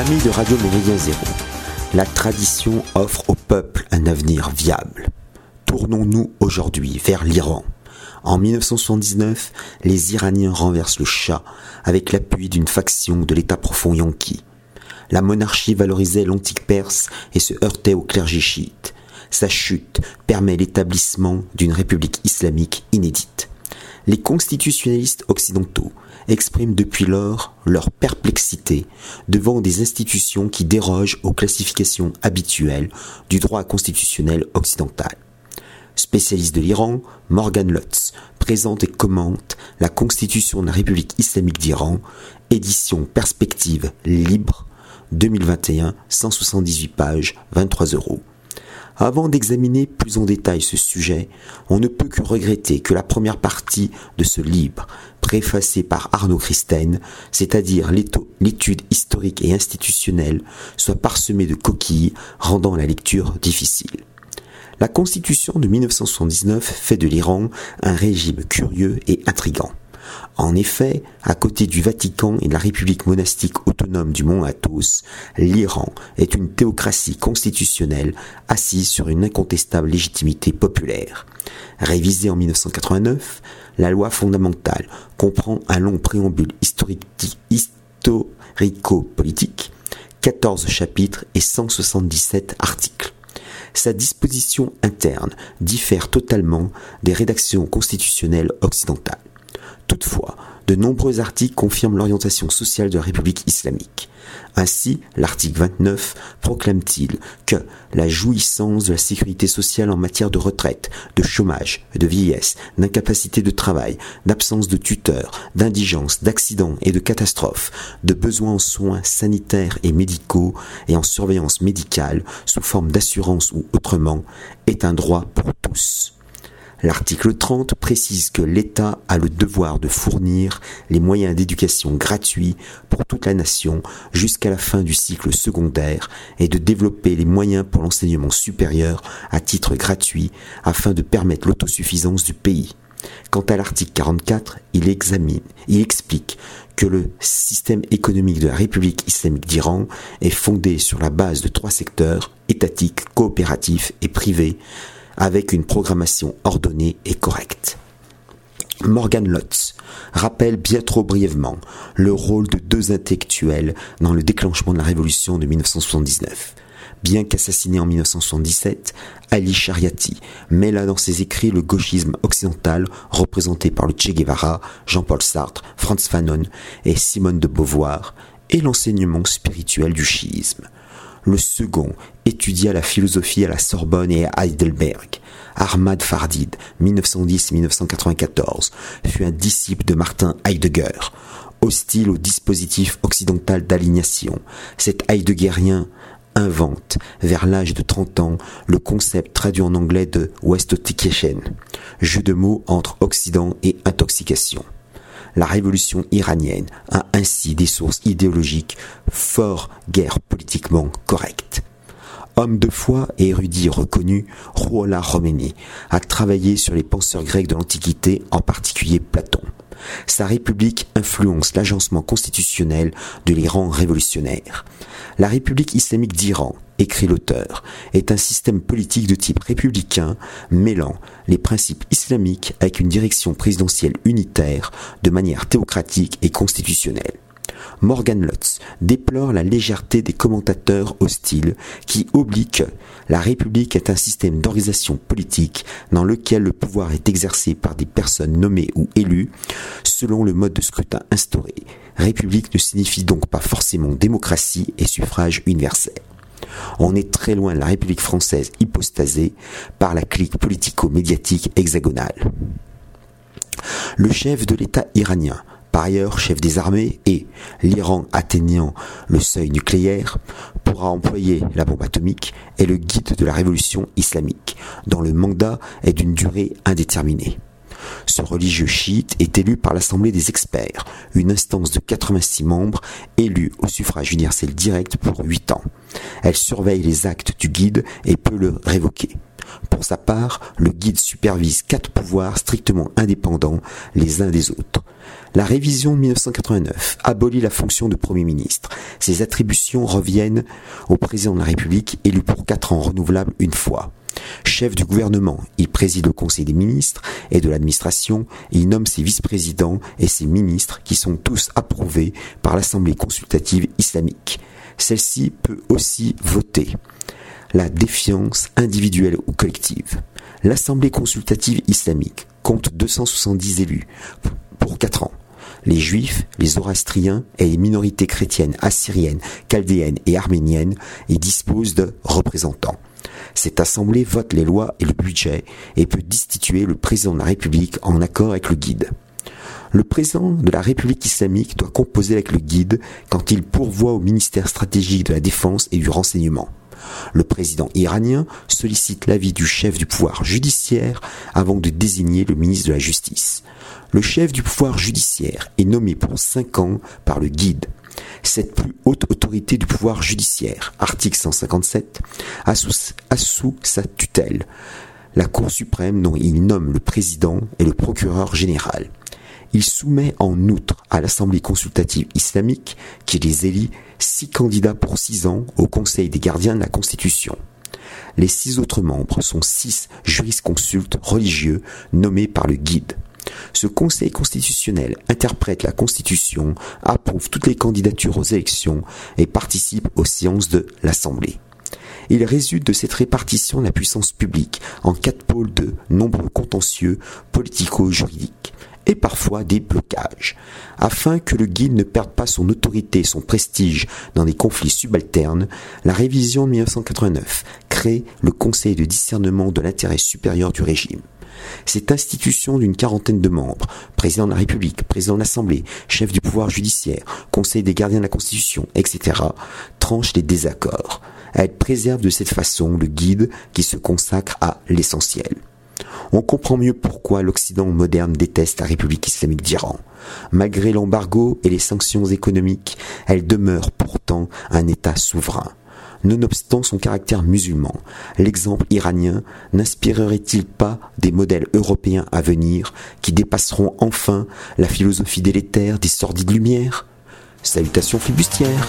Amis de Radio Méridien Zéro, la tradition offre au peuple un avenir viable. Tournons-nous aujourd'hui vers l'Iran. En 1979, les Iraniens renversent le Shah avec l'appui d'une faction de l'État profond Yankee. La monarchie valorisait l'antique perse et se heurtait au clergé chiite. Sa chute permet l'établissement d'une république islamique inédite. Les constitutionnalistes occidentaux expriment depuis lors leur perplexité devant des institutions qui dérogent aux classifications habituelles du droit constitutionnel occidental. Spécialiste de l'Iran, Morgan Lutz présente et commente la Constitution de la République islamique d'Iran, édition Perspective libre, 2021, 178 pages, 23 euros. Avant d'examiner plus en détail ce sujet, on ne peut que regretter que la première partie de ce livre, préfacé par Arnaud Christen, c'est-à-dire l'étude historique et institutionnelle, soit parsemée de coquilles, rendant la lecture difficile. La Constitution de 1979 fait de l'Iran un régime curieux et intrigant. En effet, à côté du Vatican et de la République monastique autonome du mont Athos, l'Iran est une théocratie constitutionnelle assise sur une incontestable légitimité populaire. Révisée en 1989, la loi fondamentale comprend un long préambule historico-politique, 14 chapitres et 177 articles sa disposition interne diffère totalement des rédactions constitutionnelles occidentales. Toutefois, de nombreux articles confirment l'orientation sociale de la République islamique. Ainsi, l'article 29 proclame-t-il que la jouissance de la sécurité sociale en matière de retraite, de chômage, de vieillesse, d'incapacité de travail, d'absence de tuteur, d'indigence, d'accidents et de catastrophes, de besoins en soins sanitaires et médicaux et en surveillance médicale sous forme d'assurance ou autrement, est un droit pour tous. L'article 30 précise que l'État a le devoir de fournir les moyens d'éducation gratuits pour toute la nation jusqu'à la fin du cycle secondaire et de développer les moyens pour l'enseignement supérieur à titre gratuit afin de permettre l'autosuffisance du pays. Quant à l'article 44, il examine, il explique que le système économique de la République islamique d'Iran est fondé sur la base de trois secteurs, étatiques, coopératifs et privés, avec une programmation ordonnée et correcte. Morgan Lutz rappelle bien trop brièvement le rôle de deux intellectuels dans le déclenchement de la révolution de 1979. Bien qu'assassiné en 1977, Ali Shariati là dans ses écrits le gauchisme occidental représenté par le Che Guevara, Jean-Paul Sartre, Franz Fanon et Simone de Beauvoir et l'enseignement spirituel du chiisme. Le second étudia la philosophie à la Sorbonne et à Heidelberg. Ahmad Fardid, 1910-1994, fut un disciple de Martin Heidegger. Hostile au dispositif occidental d'alignation, cet Heideggerien invente, vers l'âge de 30 ans, le concept traduit en anglais de Westottication, jeu de mots entre Occident et intoxication la révolution iranienne a ainsi des sources idéologiques fort guère politiquement correctes. Homme de foi et érudit reconnu, Rouhollah Khomeini a travaillé sur les penseurs grecs de l'Antiquité, en particulier Platon. Sa république influence l'agencement constitutionnel de l'Iran révolutionnaire. La République islamique d'Iran, écrit l'auteur, est un système politique de type républicain mêlant les principes islamiques avec une direction présidentielle unitaire de manière théocratique et constitutionnelle. Morgan Lutz déplore la légèreté des commentateurs hostiles qui oublient que la République est un système d'organisation politique dans lequel le pouvoir est exercé par des personnes nommées ou élues selon le mode de scrutin instauré. République ne signifie donc pas forcément démocratie et suffrage universel. On est très loin de la République française hypostasée par la clique politico-médiatique hexagonale. Le chef de l'État iranien, par ailleurs chef des armées, et l'Iran atteignant le seuil nucléaire, pourra employer la bombe atomique, est le guide de la révolution islamique, dont le mandat est d'une durée indéterminée. Ce religieux chiite est élu par l'Assemblée des experts, une instance de 86 membres élus au suffrage universel direct pour 8 ans. Elle surveille les actes du guide et peut le révoquer. Pour sa part, le guide supervise quatre pouvoirs strictement indépendants les uns des autres. La révision de 1989 abolit la fonction de Premier ministre. Ses attributions reviennent au président de la République élu pour quatre ans renouvelables une fois. Chef du gouvernement, il préside le Conseil des ministres et de l'administration il nomme ses vice-présidents et ses ministres qui sont tous approuvés par l'Assemblée consultative islamique. Celle-ci peut aussi voter la défiance individuelle ou collective. L'Assemblée consultative islamique compte 270 élus pour 4 ans. Les juifs, les zoroastriens et les minorités chrétiennes assyriennes, chaldéennes et arméniennes y disposent de représentants. Cette assemblée vote les lois et le budget et peut destituer le président de la République en accord avec le guide. Le président de la République islamique doit composer avec le guide quand il pourvoit au ministère stratégique de la défense et du renseignement. Le président iranien sollicite l'avis du chef du pouvoir judiciaire avant de désigner le ministre de la Justice. Le chef du pouvoir judiciaire est nommé pour cinq ans par le guide. Cette plus haute autorité du pouvoir judiciaire, article 157, a sous, sa tutelle la Cour suprême dont il nomme le président et le procureur général. Il soumet en outre à l'Assemblée consultative islamique, qui les élit, six candidats pour six ans au Conseil des gardiens de la Constitution. Les six autres membres sont six jurisconsultes religieux nommés par le guide. Ce Conseil constitutionnel interprète la Constitution, approuve toutes les candidatures aux élections et participe aux séances de l'Assemblée. Il résulte de cette répartition de la puissance publique en quatre pôles de nombreux contentieux politico-juridiques et parfois des blocages. Afin que le guide ne perde pas son autorité et son prestige dans des conflits subalternes, la révision de 1989 le Conseil de discernement de l'intérêt supérieur du régime. Cette institution d'une quarantaine de membres, président de la République, président de l'Assemblée, chef du pouvoir judiciaire, conseil des gardiens de la Constitution, etc., tranche les désaccords. Elle préserve de cette façon le guide qui se consacre à l'essentiel. On comprend mieux pourquoi l'Occident moderne déteste la République islamique d'Iran. Malgré l'embargo et les sanctions économiques, elle demeure pourtant un État souverain. Nonobstant son caractère musulman, l'exemple iranien n'inspirerait-il pas des modèles européens à venir qui dépasseront enfin la philosophie délétère des sordides lumières Salutations flibustières